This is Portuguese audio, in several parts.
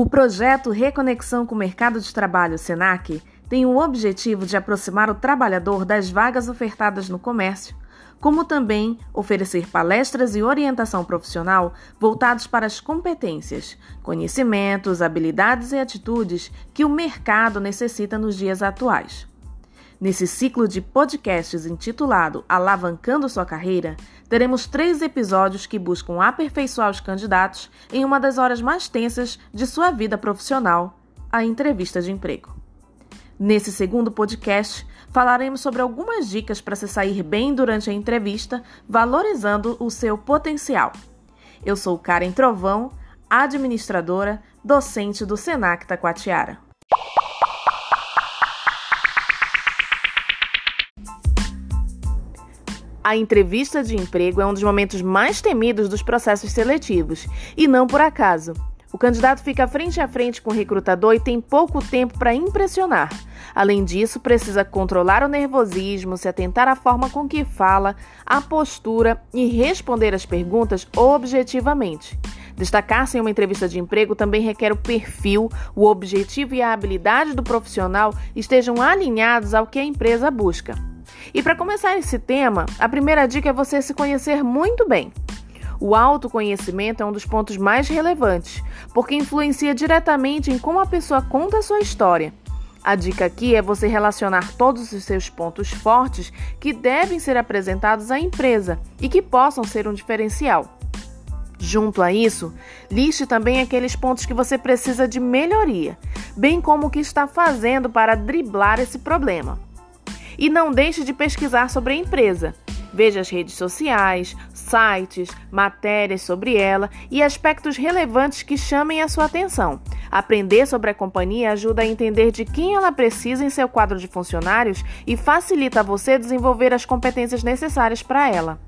O projeto Reconexão com o Mercado de Trabalho SENAC tem o objetivo de aproximar o trabalhador das vagas ofertadas no comércio, como também oferecer palestras e orientação profissional voltados para as competências, conhecimentos, habilidades e atitudes que o mercado necessita nos dias atuais. Nesse ciclo de podcasts intitulado Alavancando Sua Carreira, teremos três episódios que buscam aperfeiçoar os candidatos em uma das horas mais tensas de sua vida profissional, a entrevista de emprego. Nesse segundo podcast, falaremos sobre algumas dicas para se sair bem durante a entrevista, valorizando o seu potencial. Eu sou Karen Trovão, administradora, docente do Senac Taquatiara. A entrevista de emprego é um dos momentos mais temidos dos processos seletivos, e não por acaso. O candidato fica frente a frente com o recrutador e tem pouco tempo para impressionar. Além disso, precisa controlar o nervosismo, se atentar à forma com que fala, à postura e responder as perguntas objetivamente. Destacar-se em uma entrevista de emprego também requer o perfil, o objetivo e a habilidade do profissional estejam alinhados ao que a empresa busca. E para começar esse tema, a primeira dica é você se conhecer muito bem. O autoconhecimento é um dos pontos mais relevantes, porque influencia diretamente em como a pessoa conta a sua história. A dica aqui é você relacionar todos os seus pontos fortes que devem ser apresentados à empresa e que possam ser um diferencial. Junto a isso, liste também aqueles pontos que você precisa de melhoria, bem como o que está fazendo para driblar esse problema. E não deixe de pesquisar sobre a empresa. Veja as redes sociais, sites, matérias sobre ela e aspectos relevantes que chamem a sua atenção. Aprender sobre a companhia ajuda a entender de quem ela precisa em seu quadro de funcionários e facilita a você desenvolver as competências necessárias para ela.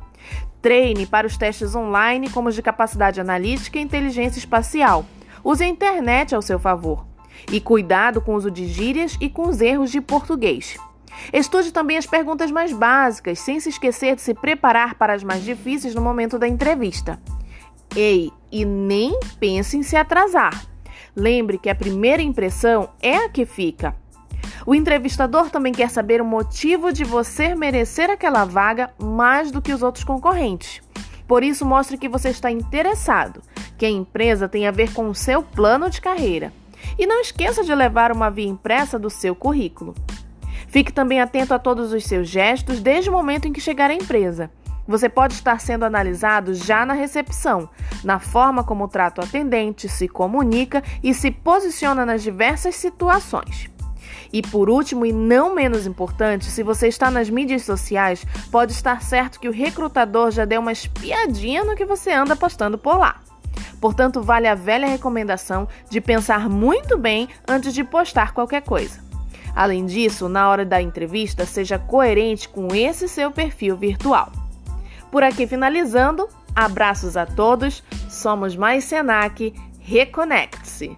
Treine para os testes online, como os de capacidade analítica e inteligência espacial. Use a internet ao seu favor. E cuidado com o uso de gírias e com os erros de português. Estude também as perguntas mais básicas, sem se esquecer de se preparar para as mais difíceis no momento da entrevista. Ei, e nem pense em se atrasar. Lembre que a primeira impressão é a que fica. O entrevistador também quer saber o motivo de você merecer aquela vaga mais do que os outros concorrentes. Por isso, mostre que você está interessado, que a empresa tem a ver com o seu plano de carreira. E não esqueça de levar uma via impressa do seu currículo. Fique também atento a todos os seus gestos desde o momento em que chegar à empresa. Você pode estar sendo analisado já na recepção, na forma como trata o atendente, se comunica e se posiciona nas diversas situações. E por último, e não menos importante, se você está nas mídias sociais, pode estar certo que o recrutador já deu uma espiadinha no que você anda postando por lá. Portanto, vale a velha recomendação de pensar muito bem antes de postar qualquer coisa. Além disso, na hora da entrevista, seja coerente com esse seu perfil virtual. Por aqui finalizando, abraços a todos, somos mais Senac, reconecte-se!